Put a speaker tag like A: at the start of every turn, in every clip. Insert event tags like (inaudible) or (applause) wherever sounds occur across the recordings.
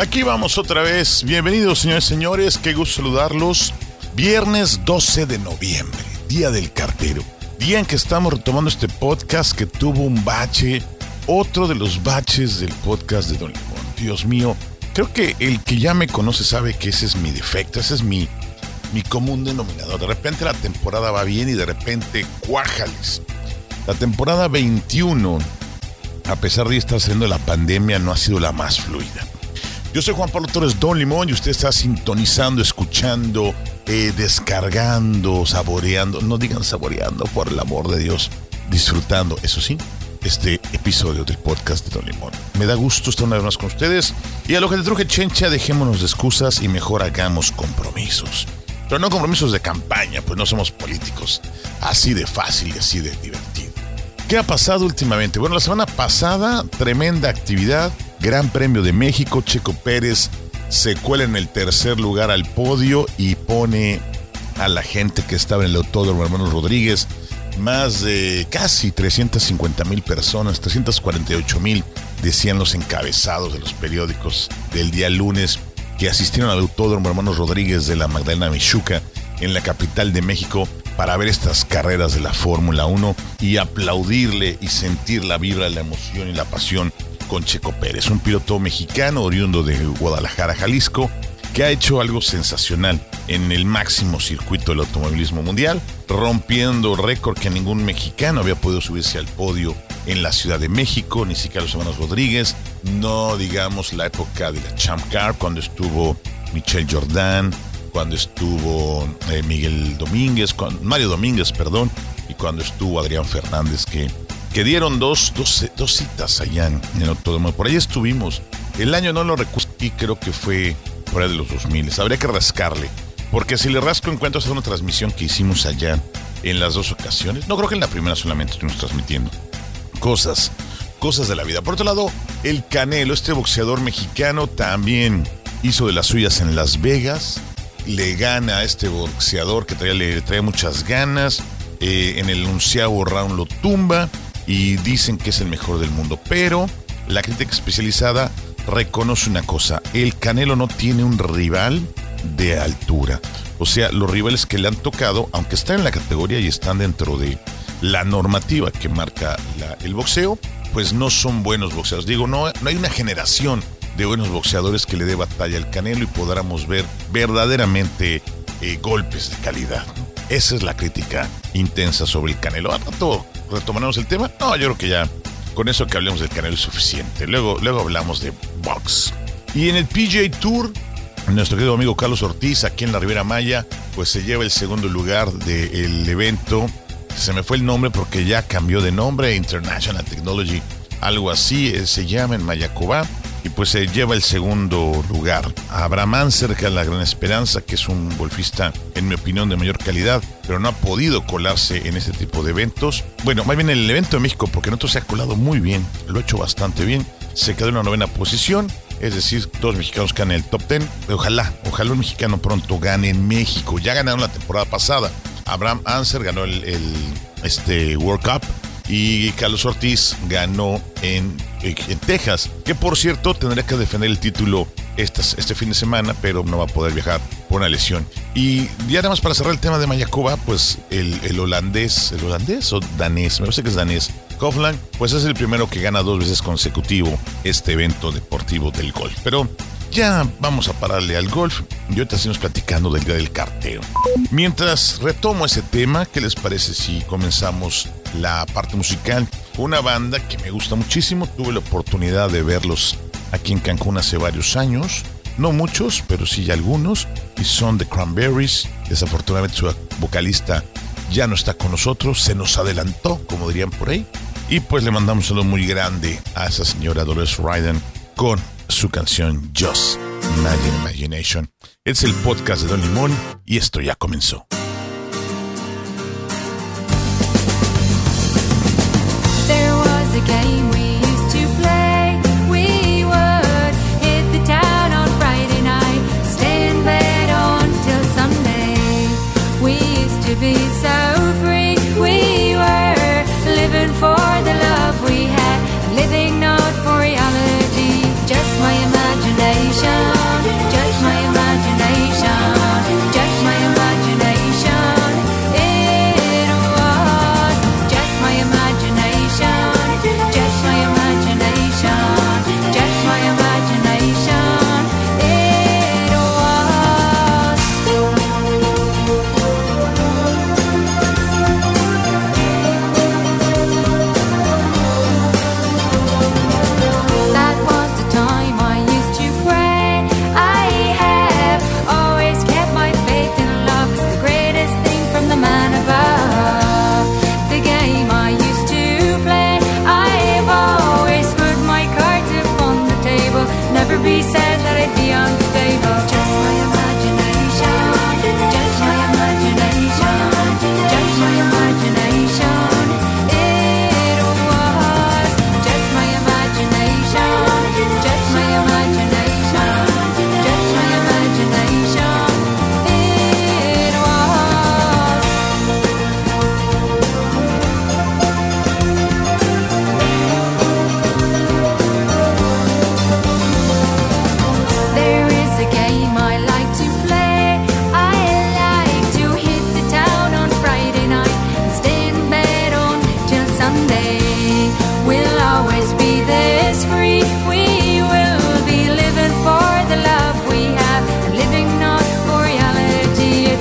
A: Aquí vamos otra vez. Bienvenidos, señores y señores. Qué gusto saludarlos. Viernes 12 de noviembre, Día del Cartero. Día en que estamos retomando este podcast que tuvo un bache. Otro de los baches del podcast de Don Limón. Dios mío. Creo que el que ya me conoce sabe que ese es mi defecto. Ese es mi, mi común denominador. De repente la temporada va bien y de repente cuájales. La temporada 21, a pesar de estar saliendo de la pandemia, no ha sido la más fluida. Yo soy Juan Pablo Torres Don Limón y usted está sintonizando, escuchando, eh, descargando, saboreando. No digan saboreando, por el amor de Dios. Disfrutando, eso sí, este episodio del podcast de Don Limón. Me da gusto estar una vez más con ustedes. Y a lo que te truje chencha, dejémonos de excusas y mejor hagamos compromisos. Pero no compromisos de campaña, pues no somos políticos. Así de fácil y así de divertido. ¿Qué ha pasado últimamente? Bueno, la semana pasada, tremenda actividad. Gran Premio de México. Checo Pérez se cuela en el tercer lugar al podio y pone a la gente que estaba en el Autódromo Hermanos Rodríguez. Más de casi 350 mil personas, 348 mil, decían los encabezados de los periódicos del día lunes que asistieron al Autódromo Hermanos Rodríguez de la Magdalena Michuca en la capital de México para ver estas carreras de la Fórmula 1 y aplaudirle y sentir la vibra, la emoción y la pasión con Checo Pérez, un piloto mexicano oriundo de Guadalajara, Jalisco, que ha hecho algo sensacional en el máximo circuito del automovilismo mundial, rompiendo récord que ningún mexicano había podido subirse al podio en la Ciudad de México, ni siquiera los hermanos Rodríguez, no digamos la época de la Champ Car, cuando estuvo Michel Jordan, cuando estuvo eh, Miguel Domínguez, cuando- Mario Domínguez, perdón, y cuando estuvo Adrián Fernández, que, que dieron dos, dos, dos citas allá en, en el Autódromo. Por ahí estuvimos. El año no lo recuerdo y creo que fue por ahí de los 2000. Habría que rascarle. Porque si le rasco encuentro esa una transmisión que hicimos allá en las dos ocasiones. No creo que en la primera solamente estuvimos transmitiendo. Cosas, cosas de la vida. Por otro lado, el Canelo, este boxeador mexicano, también hizo de las suyas en Las Vegas. Le gana a este boxeador que traía, le trae muchas ganas. Eh, en el onceavo round lo tumba y dicen que es el mejor del mundo. Pero la crítica especializada reconoce una cosa: el Canelo no tiene un rival de altura. O sea, los rivales que le han tocado, aunque están en la categoría y están dentro de la normativa que marca el boxeo, pues no son buenos boxeadores. Digo, no, no hay una generación de buenos boxeadores que le dé batalla al Canelo y podamos ver verdaderamente eh, golpes de calidad. Esa es la crítica intensa sobre el Canelo. ¿A rato retomaremos el tema? No, yo creo que ya con eso que hablemos del Canelo es suficiente. Luego, luego hablamos de box. Y en el PJ Tour, nuestro querido amigo Carlos Ortiz, aquí en la Ribera Maya, pues se lleva el segundo lugar del evento. Se me fue el nombre porque ya cambió de nombre, International Technology, algo así eh, se llama en Mayacobá. Pues se lleva el segundo lugar. Abraham Anser, que es la gran esperanza, que es un golfista, en mi opinión, de mayor calidad, pero no ha podido colarse en este tipo de eventos. Bueno, más bien en el evento de México, porque en otro se ha colado muy bien, lo ha hecho bastante bien. Se quedó en la novena posición, es decir, dos mexicanos en el top ten. Ojalá, ojalá un mexicano pronto gane en México. Ya ganaron la temporada pasada. Abraham Anser ganó el, el, este World Cup y Carlos Ortiz ganó en, en Texas, que por cierto tendría que defender el título este fin de semana, pero no va a poder viajar por una lesión. Y ya nada para cerrar el tema de Mayacoba, pues el, el holandés, el holandés o danés, me parece que es danés, Kofland, pues es el primero que gana dos veces consecutivo este evento deportivo del golf. Pero ya vamos a pararle al golf y ahorita seguimos platicando del día del cartero. Mientras retomo ese tema, ¿qué les parece si comenzamos la parte musical? Una banda que me gusta muchísimo, tuve la oportunidad de verlos aquí en Cancún hace varios años. No muchos, pero sí algunos. Y son The Cranberries. Desafortunadamente su vocalista ya no está con nosotros, se nos adelantó, como dirían por ahí. Y pues le mandamos un saludo muy grande a esa señora Dolores Ryden con su canción Just Imagine Imagination. Es el podcast de Don Limón y esto ya comenzó.
B: To be so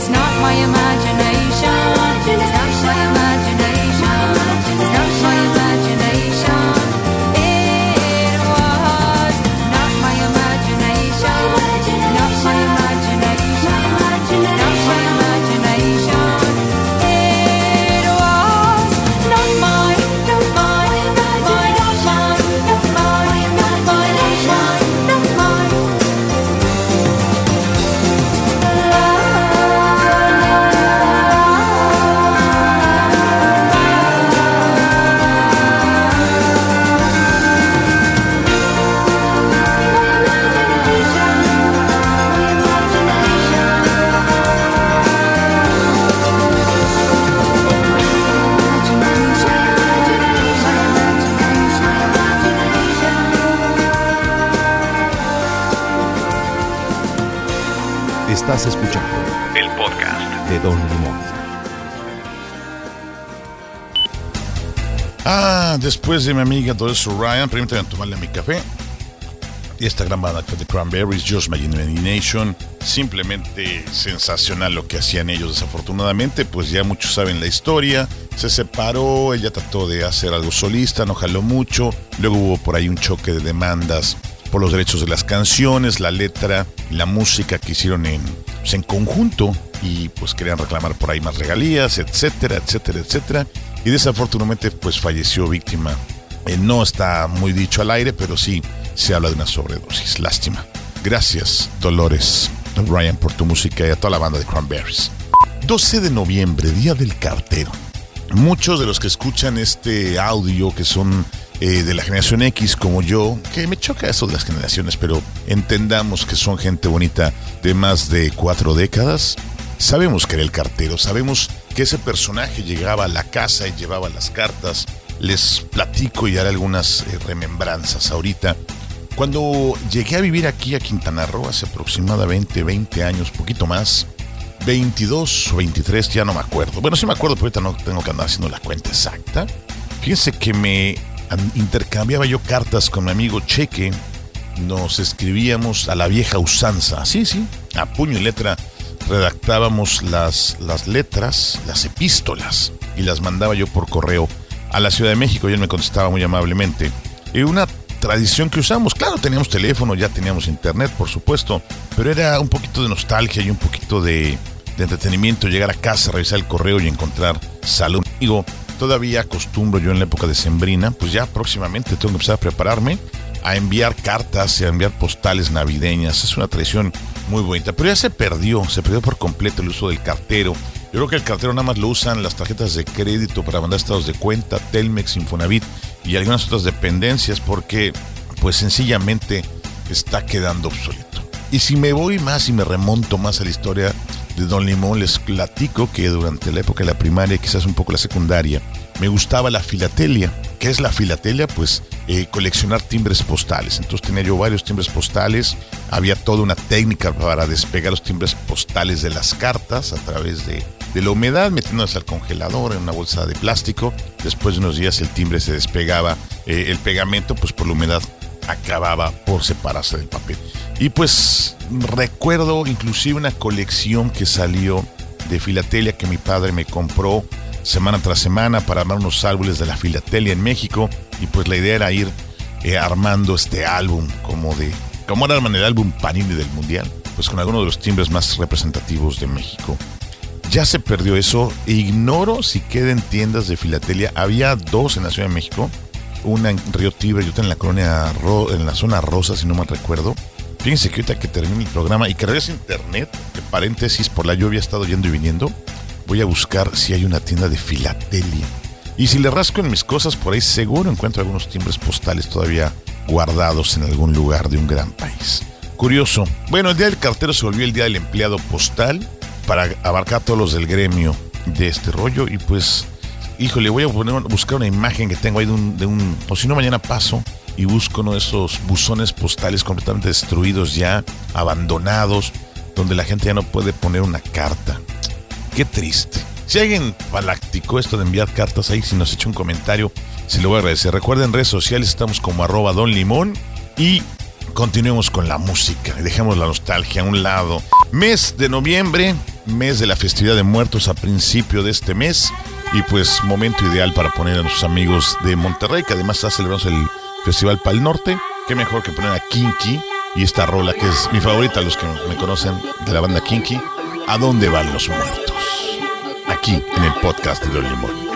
B: not my imagination. It's not my imagination.
A: Después de mi amiga Doris Ryan, permítanme tomarle mi café. Y esta gran banda de Cranberries, Just My Imagination, simplemente sensacional lo que hacían ellos. Desafortunadamente, pues ya muchos saben la historia. Se separó, ella trató de hacer algo solista, no jaló mucho. Luego hubo por ahí un choque de demandas por los derechos de las canciones, la letra la música que hicieron en, pues, en conjunto. Y pues querían reclamar por ahí más regalías, etcétera, etcétera, etcétera. Y desafortunadamente, pues falleció víctima. Eh, no está muy dicho al aire, pero sí se habla de una sobredosis. Lástima. Gracias, Dolores Ryan, por tu música y a toda la banda de Cranberries. 12 de noviembre, Día del Cartero. Muchos de los que escuchan este audio, que son eh, de la generación X como yo, que me choca eso de las generaciones, pero entendamos que son gente bonita de más de cuatro décadas. Sabemos que era el cartero, sabemos que ese personaje llegaba a la casa y llevaba las cartas. Les platico y haré algunas eh, remembranzas ahorita. Cuando llegué a vivir aquí a Quintana Roo hace aproximadamente 20 años, poquito más, 22 o 23, ya no me acuerdo. Bueno, sí me acuerdo, pero ahorita no tengo que andar haciendo la cuenta exacta. Fíjense que me intercambiaba yo cartas con mi amigo Cheque. Nos escribíamos a la vieja usanza. Sí, sí, a puño y letra redactábamos las, las letras, las epístolas, y las mandaba yo por correo a la Ciudad de México y él me contestaba muy amablemente. Y una tradición que usamos, claro, teníamos teléfono, ya teníamos internet, por supuesto, pero era un poquito de nostalgia y un poquito de, de entretenimiento llegar a casa, revisar el correo y encontrar salud. Digo, todavía acostumbro yo en la época de Sembrina, pues ya próximamente tengo que empezar a prepararme a enviar cartas y a enviar postales navideñas. Es una tradición muy bonita, pero ya se perdió, se perdió por completo el uso del cartero. Yo creo que el cartero nada más lo usan las tarjetas de crédito para mandar estados de cuenta, Telmex, Infonavit y algunas otras dependencias porque pues sencillamente está quedando obsoleto. Y si me voy más y me remonto más a la historia de Don Limón, les platico que durante la época de la primaria, quizás un poco la secundaria, me gustaba la filatelia. ¿Qué es la filatelia? Pues eh, coleccionar timbres postales. Entonces tenía yo varios timbres postales. Había toda una técnica para despegar los timbres postales de las cartas a través de, la humedad, metiéndolas al congelador en una bolsa de plástico. Después de unos días el timbre se despegaba, eh, el pegamento, pues por la humedad acababa por separarse del papel. Y pues recuerdo inclusive una colección que salió de filatelia que mi padre me compró semana tras semana para armar unos árboles de la filatelia en México y pues la idea era ir eh, armando este álbum como de como era el álbum Panini del Mundial, pues con algunos de los timbres más representativos de México. Ya se perdió eso, ignoro si queda en tiendas de filatelia. Había dos en la Ciudad de México, una en Río Tibre y otra en la colonia Ro- en la zona rosa, si no mal recuerdo. Fíjense que ahorita que termine el programa y que regrese internet, que paréntesis por la lluvia he estado yendo y viniendo, voy a buscar si hay una tienda de filatelia. Y si le rasco en mis cosas por ahí, seguro encuentro algunos timbres postales todavía guardados en algún lugar de un gran país. Curioso. Bueno, el día del cartero se volvió el día del empleado postal para abarcar a todos los del gremio de este rollo y pues, híjole, voy a buscar una imagen que tengo ahí de un, de un, o si no mañana paso y busco uno de esos buzones postales completamente destruidos ya, abandonados, donde la gente ya no puede poner una carta. Qué triste. Si alguien practicó esto de enviar cartas ahí, si nos echa un comentario, se lo voy a agradecer. Recuerden, redes sociales estamos como arroba Don Limón y continuemos con la música. Dejemos la nostalgia a un lado. Mes de noviembre, mes de la festividad de muertos a principio de este mes. Y pues momento ideal para poner a nuestros amigos de Monterrey, que además está celebrando el Festival Pal Norte. Qué mejor que poner a Kinky y esta rola que es mi favorita, los que me conocen de la banda Kinky. ¿A dónde van los muertos? Aquí en el podcast de Don Limón.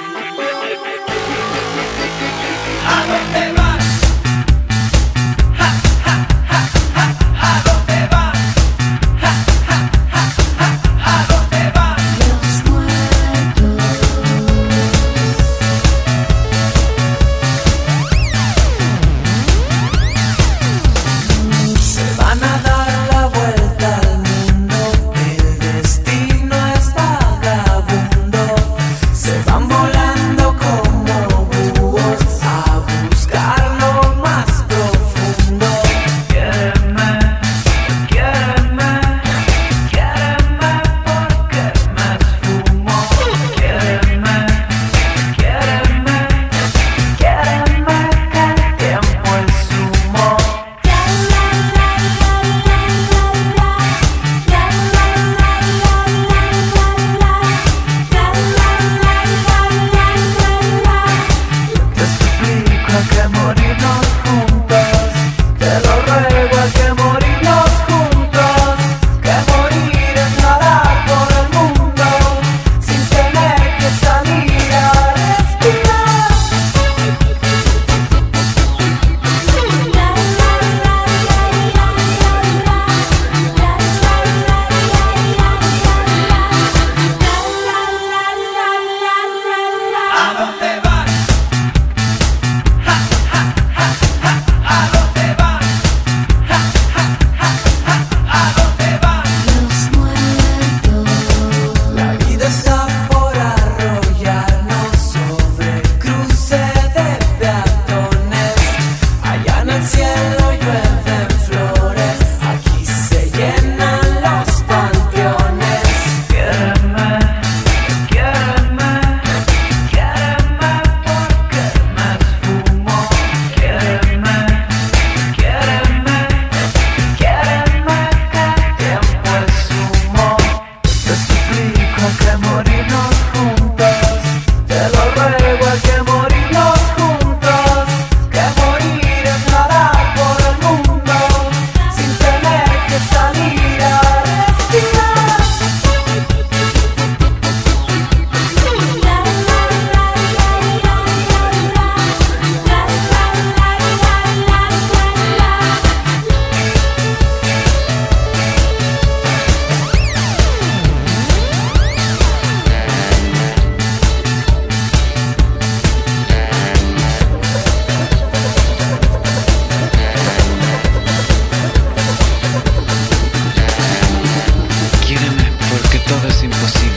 C: todo es
A: imposible.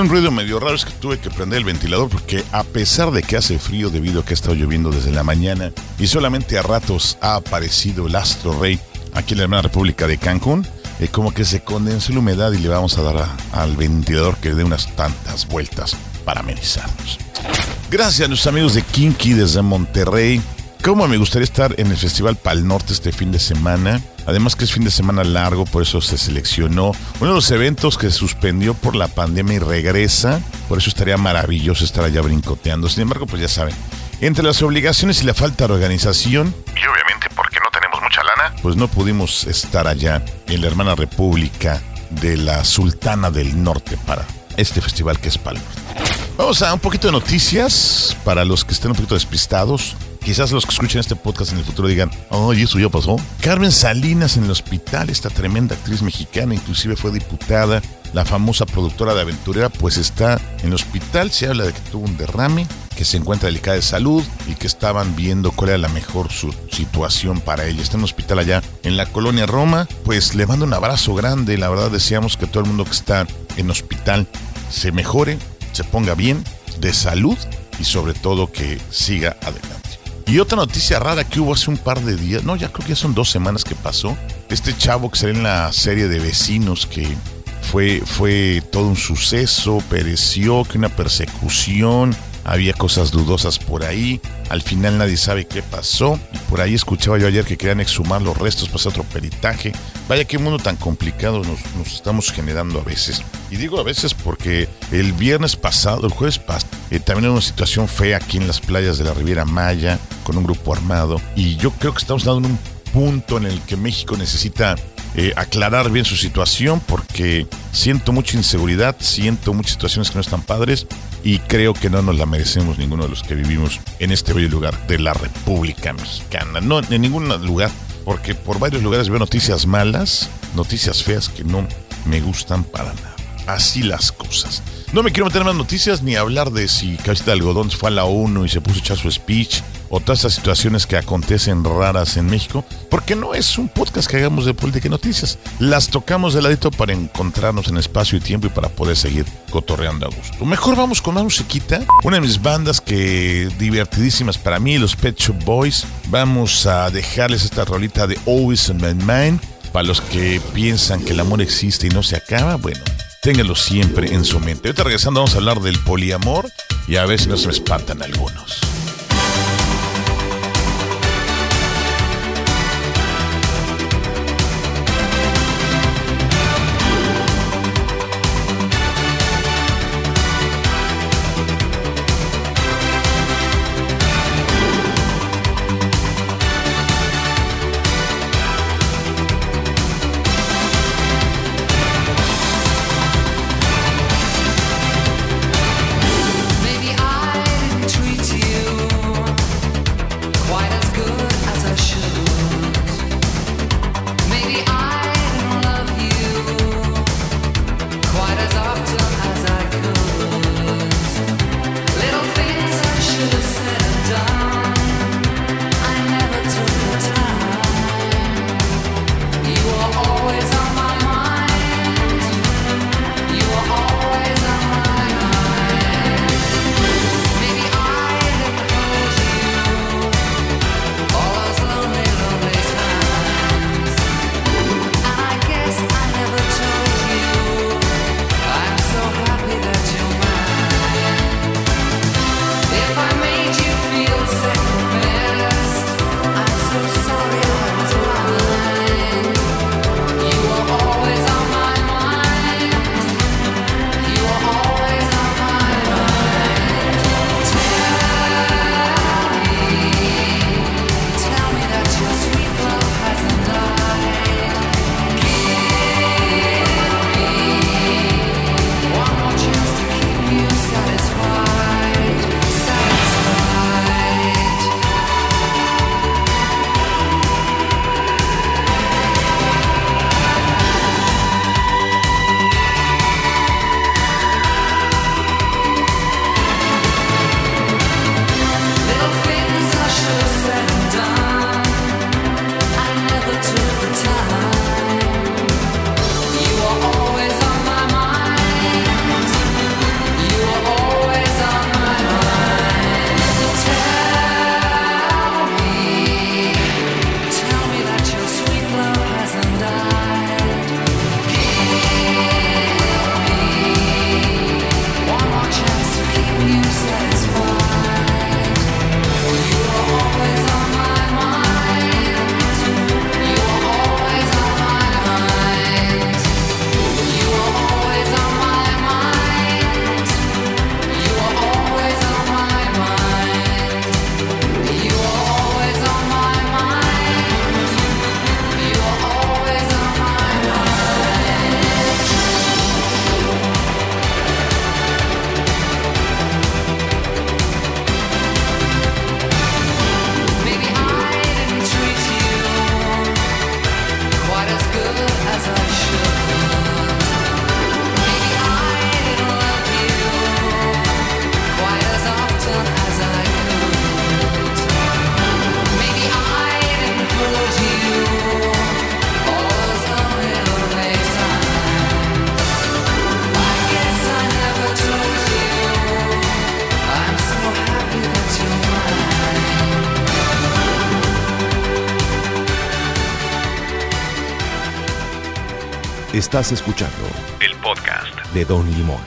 A: Un ruido medio raro es que tuve que prender el ventilador porque a pesar de que hace frío debido a que ha estado lloviendo desde la mañana y solamente a ratos ha aparecido el astro rey aquí en la hermana República de Cancún, eh, como que se condensó la humedad y le vamos a dar al ventilador que dé unas tantas vueltas para amenizarnos. Gracias a nuestros amigos de Kinky desde Monterrey. Cómo me gustaría estar en el Festival Pal Norte este fin de semana. Además que es fin de semana largo, por eso se seleccionó uno de los eventos que se suspendió por la pandemia y regresa. Por eso estaría maravilloso estar allá brincoteando. Sin embargo, pues ya saben, entre las obligaciones y la falta de organización, y obviamente porque no tenemos mucha lana, pues no pudimos estar allá en la hermana república de la Sultana del Norte para este festival que es Pal Norte. Vamos a un poquito de noticias para los que estén un poquito despistados. Quizás los que escuchen este podcast en el futuro digan, oh, ¿y eso ya pasó? Carmen Salinas en el hospital, esta tremenda actriz mexicana, inclusive fue diputada, la famosa productora de Aventurera, pues está en el hospital. Se habla de que tuvo un derrame, que se encuentra delicada de salud y que estaban viendo cuál era la mejor su situación para ella. Está en un hospital allá en la colonia Roma. Pues le mando un abrazo grande. La verdad deseamos que todo el mundo que está en hospital se mejore, se ponga bien, de salud y sobre todo que siga adelante. Y otra noticia rara que hubo hace un par de días, no, ya creo que ya son dos semanas que pasó. Este chavo que salió en la serie de vecinos que fue, fue todo un suceso, pereció, que una persecución, había cosas dudosas por ahí. Al final nadie sabe qué pasó. Y por ahí escuchaba yo ayer que querían exhumar los restos para hacer otro peritaje. Vaya qué mundo tan complicado nos, estamos generando a veces. Y digo a veces porque el viernes pasado, el jueves pasado, eh, también era una situación fea aquí en las playas de la Riviera Maya con un grupo armado. Y yo creo que estamos dando un punto en el que México necesita eh, aclarar bien su situación porque siento mucha inseguridad, siento muchas situaciones que no están padres y creo que no nos la merecemos ninguno de los que vivimos en este bello lugar de la República Mexicana. No, en ningún lugar, porque por varios lugares veo noticias malas, noticias feas que no me gustan para nada. Así las cosas. No me quiero meter en más noticias ni hablar de si Cabecita de Algodón fue a la ONU y se puso a echar su speech o todas esas situaciones que acontecen raras en México, porque no es un podcast que hagamos de política y noticias. Las tocamos de ladito para encontrarnos en espacio y tiempo y para poder seguir cotorreando a gusto. Mejor vamos con una musiquita, una de mis bandas que divertidísimas para mí, los Pet Shop Boys. Vamos a dejarles esta rolita de Always in My Mind. Para los que piensan que el amor existe y no se acaba, bueno, ténganlo siempre en su mente. Ahorita regresando vamos a hablar del poliamor y a ver si no se me espantan algunos.
D: Estás escuchando el podcast de Don Limón.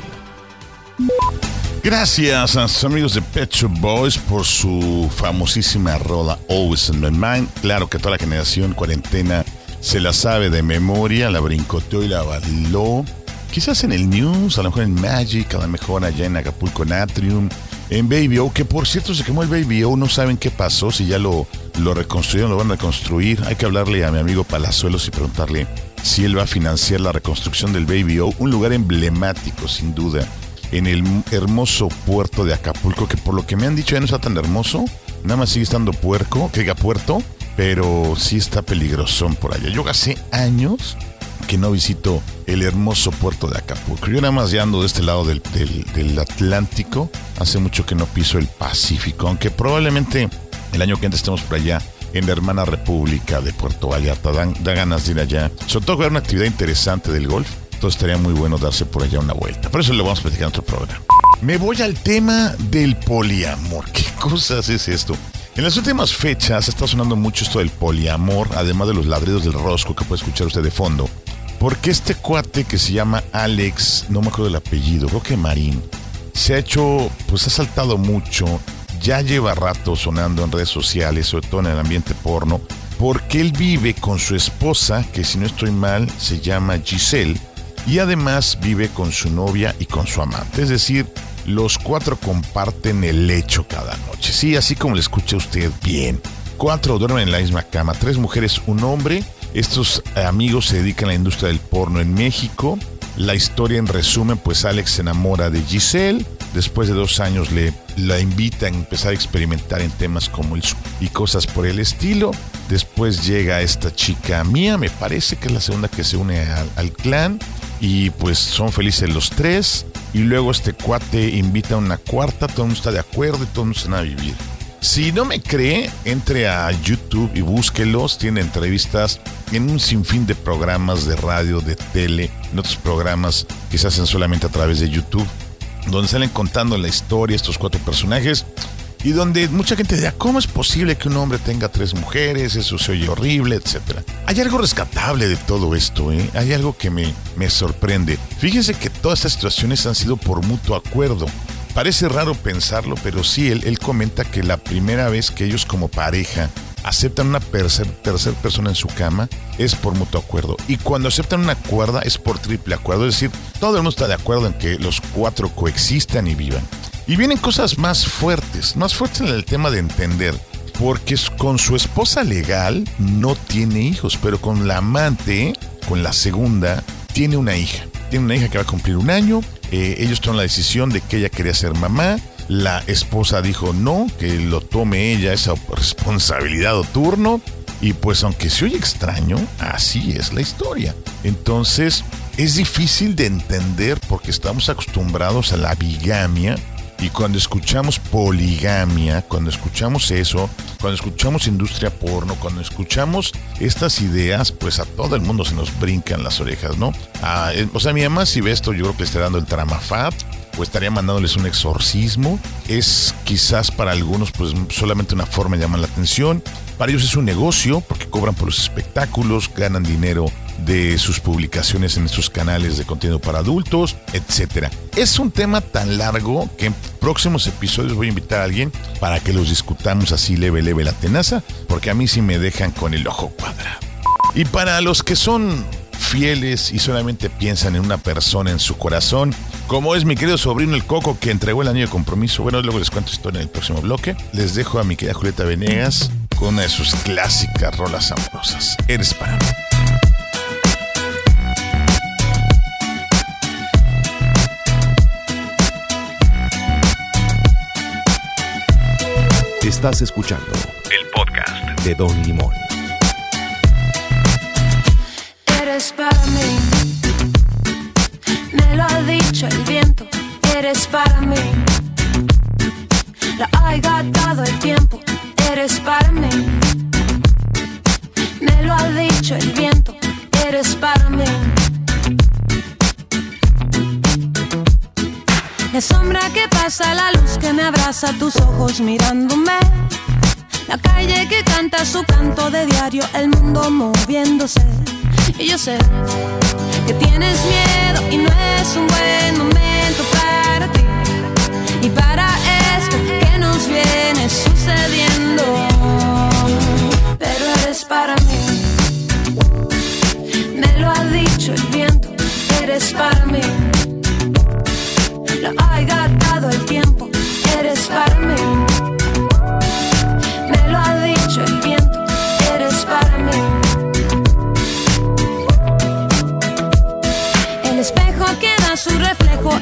A: Gracias a sus amigos de Pet Shop Boys por su famosísima rola Always in My Mind. Claro que toda la generación cuarentena se la sabe de memoria, la brincoteó y la bailó. Quizás en el News, a lo mejor en Magic, a lo mejor allá en Acapulco Natrium, en Baby O, que por cierto se quemó el Baby O, no saben qué pasó, si ya lo, lo reconstruyeron, lo van a reconstruir. Hay que hablarle a mi amigo Palazuelos y preguntarle si él va a financiar la reconstrucción del Baby O, un lugar emblemático sin duda en el hermoso puerto de Acapulco, que por lo que me han dicho ya no está tan hermoso, nada más sigue estando puerco, que puerto, pero sí está peligrosón por allá. Yo hace años que no visito el hermoso puerto de Acapulco. Yo nada más ya ando de este lado del, del- del Atlántico, hace mucho que no piso el Pacífico, aunque probablemente el año que entra estemos por allá en la hermana República de Puerto Vallarta. Da ganas de ir allá. Sobre todo ver una actividad interesante del golf. Entonces estaría muy bueno darse por allá una vuelta. Por eso lo vamos a platicar en otro programa. Me voy al tema del poliamor. (laughs) ¿Qué cosas es esto? En las últimas fechas está sonando mucho esto del poliamor, además de los ladridos del rosco que puede escuchar usted de fondo. Porque este cuate que se llama Alex, no me acuerdo el apellido, creo que Marín, se ha hecho, pues ha saltado mucho, ya lleva rato sonando en redes sociales, sobre todo en el ambiente porno, porque él vive con su esposa, que si no estoy mal, se llama Giselle, y además vive con su novia y con su amante. Es decir, los cuatro comparten el lecho cada noche. Sí, así como le escucha usted bien. Cuatro duermen en la misma cama, tres mujeres, un hombre. Estos amigos se dedican a la industria del porno en México. La historia en resumen, pues Alex se enamora de Giselle. Después de dos años le la invita a empezar a experimentar en temas como el su- y cosas por el estilo. Después llega esta chica mía, me parece que es la segunda que se une al, al clan. Y pues son felices los tres. Y luego este cuate invita a una cuarta, todo el mundo está de acuerdo y todo el mundo se va a vivir. Si no me cree, entre a YouTube y búsquelos. Tiene entrevistas en un sinfín de programas de radio, de tele, en otros programas que se hacen solamente a través de YouTube, donde salen contando la historia estos cuatro personajes y donde mucha gente dirá, ¿cómo es posible que un hombre tenga tres mujeres? Eso se oye horrible, etcétera. Hay algo rescatable de todo esto, ¿eh? Hay algo que me, me sorprende. Fíjense que todas estas situaciones han sido por mutuo acuerdo. Parece raro pensarlo, pero sí, él, él comenta que la primera vez que ellos como pareja aceptan una tercer, tercer persona en su cama es por mutuo acuerdo. Y cuando aceptan una cuerda es por triple acuerdo. Es decir, todo el mundo está de acuerdo en que los cuatro coexistan y vivan. Y vienen cosas más fuertes, más fuertes en el tema de entender. Porque con su esposa legal no tiene hijos, pero con la amante, con la segunda, tiene una hija. Tiene una hija que va a cumplir un año. Eh, ellos toman la decisión de que ella quería ser mamá. La esposa dijo no, que lo tome ella esa responsabilidad o turno. Y pues aunque se oye extraño, así es la historia. Entonces es difícil de entender porque estamos acostumbrados a la bigamia y cuando escuchamos poligamia, cuando escuchamos eso, cuando escuchamos industria porno, cuando escuchamos estas ideas, pues a todo el mundo se nos brincan las orejas, ¿no? Ah, eh, o sea, mi mamá si ve esto, yo creo que le está dando el tramafat o estaría mandándoles un exorcismo. Es quizás para algunos pues solamente una forma de llamar la atención. Para ellos es un negocio porque cobran por los espectáculos, ganan dinero de sus publicaciones en estos canales de contenido para adultos, etcétera. Es un tema tan largo que en próximos episodios voy a invitar a alguien para que los discutamos así leve, leve la tenaza, porque a mí sí me dejan con el ojo cuadrado. Y para los que son fieles y solamente piensan en una persona en su corazón, como es mi querido sobrino el Coco que entregó el anillo de compromiso, bueno, luego les cuento historia en el próximo bloque, les dejo a mi querida Julieta Venegas con una de sus clásicas rolas amorosas. Eres para mí.
D: Estás escuchando el podcast de Don Limón.
E: Eres para mí, ha dicho el viento. Eres para mí, la ha dado el tiempo. Eres para mí, me lo ha dicho el viento. Eres para mí. La sombra que pasa, la luz que me abraza, tus ojos mirándome. La calle que canta su canto de diario, el mundo moviéndose. Y yo sé que tienes miedo y no es un buen momento para ti. Y para esto que nos viene sucediendo. Pero eres para mí. Me lo ha dicho el viento, eres para mí. Lo ha gastado el tiempo,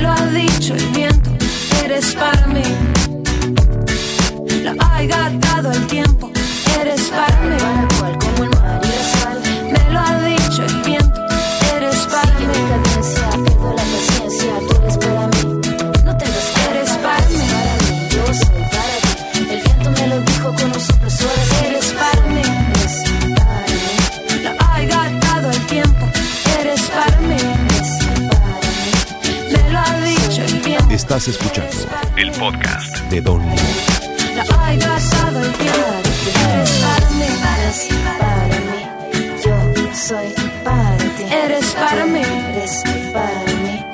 E: Lo ha dicho el viento, eres para mí. Lo ha gastado el tiempo, eres para mí. Eres para mí,
F: yo soy para ti.
E: Eres para mí.
F: Eres para mí,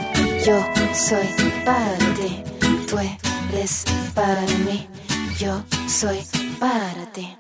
F: yo soy para ti. Tú eres para mí, yo soy para ti.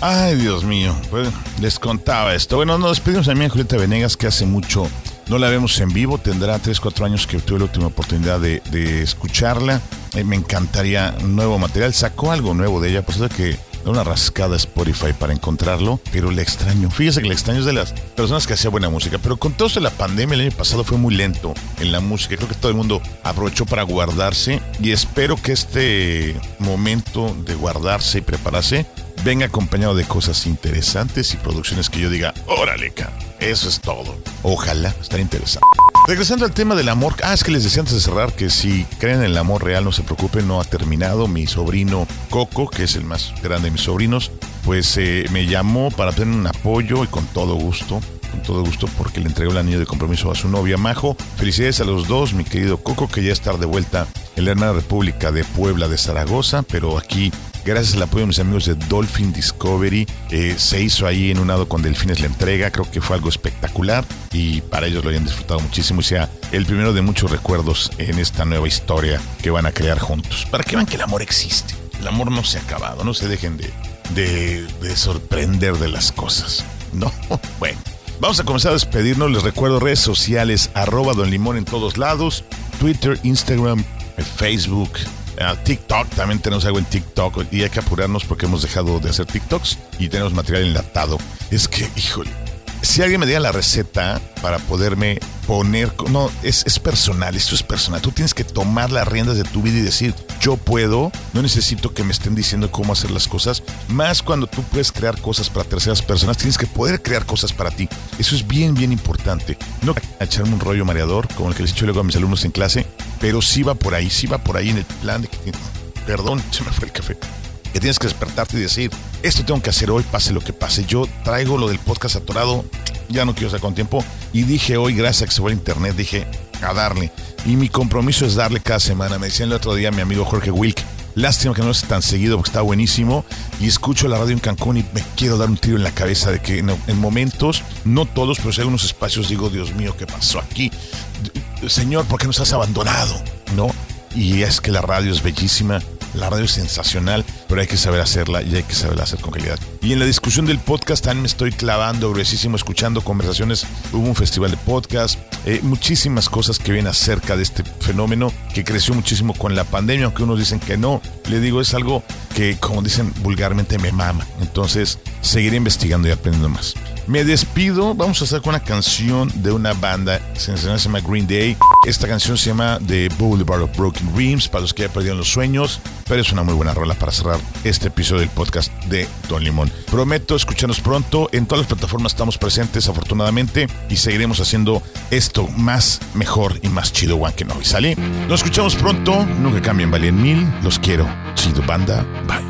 A: Ay, Dios mío. Bueno, les contaba esto. Bueno, nos despedimos a mi amiga Julieta Venegas, que hace mucho no la vemos en vivo. Tendrá 3, 4 años que tuve la última oportunidad de, escucharla. Eh, me encantaría nuevo material. Sacó algo nuevo de ella, por eso que da una rascada a Spotify para encontrarlo, pero le extraño. Fíjese que le extraño es de las personas que hacía buena música, pero con todo esto de la pandemia el año pasado fue muy lento en la música. Creo que todo el mundo aprovechó para guardarse y espero que este momento de guardarse y prepararse venga acompañado de cosas interesantes y producciones que yo diga, órale, ca, eso es todo. Ojalá, estaría interesante. Regresando al tema del amor, ah, es que les decía antes de cerrar que si creen en el amor real, no se preocupen, no ha terminado. Mi sobrino Coco, que es el más grande de mis sobrinos, pues eh, me llamó para tener un apoyo y con todo gusto, con todo gusto, porque le entregó el anillo de compromiso a su novia Majo. Felicidades a los dos, mi querido Coco, que ya está de vuelta en la hermana República de Puebla de Zaragoza, pero aquí Gracias al apoyo de mis amigos de Dolphin Discovery, eh, se hizo ahí en un lado con Delfines la entrega. Creo que fue algo espectacular y para ellos lo hayan disfrutado muchísimo y sea el primero de muchos recuerdos en esta nueva historia que van a crear juntos. Para que vean que el amor existe. El amor no se ha acabado. No se dejen de, de, de sorprender de las cosas. No, (laughs) bueno. Vamos a comenzar a despedirnos. Les recuerdo redes sociales, arroba Don Limón en todos lados, Twitter, Instagram, Facebook, TikTok. También tenemos algo en TikTok y hay que apurarnos porque hemos dejado de hacer TikToks y tenemos material enlatado. Es que, híjole, si alguien me diera la receta para poderme poner, no, es, es personal, esto es personal. Tú tienes que tomar las riendas de tu vida y decir, yo puedo, no necesito que me estén diciendo cómo hacer las cosas. Más cuando tú puedes crear cosas para terceras personas, tienes que poder crear cosas para ti. Eso es bien, bien importante. No echarme un rollo mareador, como el que les he dicho luego a mis alumnos en clase, pero sí va por ahí, sí va por ahí en el plan de que, perdón, (laughs) se me fue el café que tienes que despertarte y decir, esto tengo que hacer hoy, pase lo que pase. Yo traigo lo del podcast atorado, ya no quiero estar con tiempo. Y dije hoy, gracias a que se fue a internet, dije, a darle. Y mi compromiso es darle cada semana. Me decía el otro día mi amigo Jorge Wilk, lástima que no es tan seguido porque está buenísimo. Y escucho la radio en Cancún y me quiero dar un tiro en la cabeza de que en, en momentos, no todos, pero si hay algunos espacios, digo, Dios mío, ¿qué pasó aquí? Señor, ¿por qué nos has abandonado? ¿No? Y es que la radio es bellísima
C: La radio es sensacional, pero hay que saber hacerla y hay que saber hacer con calidad. Y en la discusión del podcast también me estoy clavando gruesísimo escuchando conversaciones. Hubo un festival de podcast, eh, muchísimas cosas que vienen acerca de este fenómeno que creció muchísimo con la pandemia, aunque unos dicen que no. Le digo, es algo que, como dicen vulgarmente, me mama. Entonces, seguiré investigando y aprendiendo más. Me despido, vamos a hacer con una canción de una banda sensacional, se llama Green Day. Esta canción se llama The Boulevard of Broken Dreams, para los que ya perdieron los sueños, pero es una muy buena rola para cerrar este episodio del podcast de Don Limón. Prometo escucharnos pronto, en todas las plataformas estamos presentes afortunadamente y seguiremos haciendo esto más, mejor y más chido, One no. ¿Sale? Nos escuchamos pronto, nunca cambien, valen mil, los quiero. Chido Banda, Bike.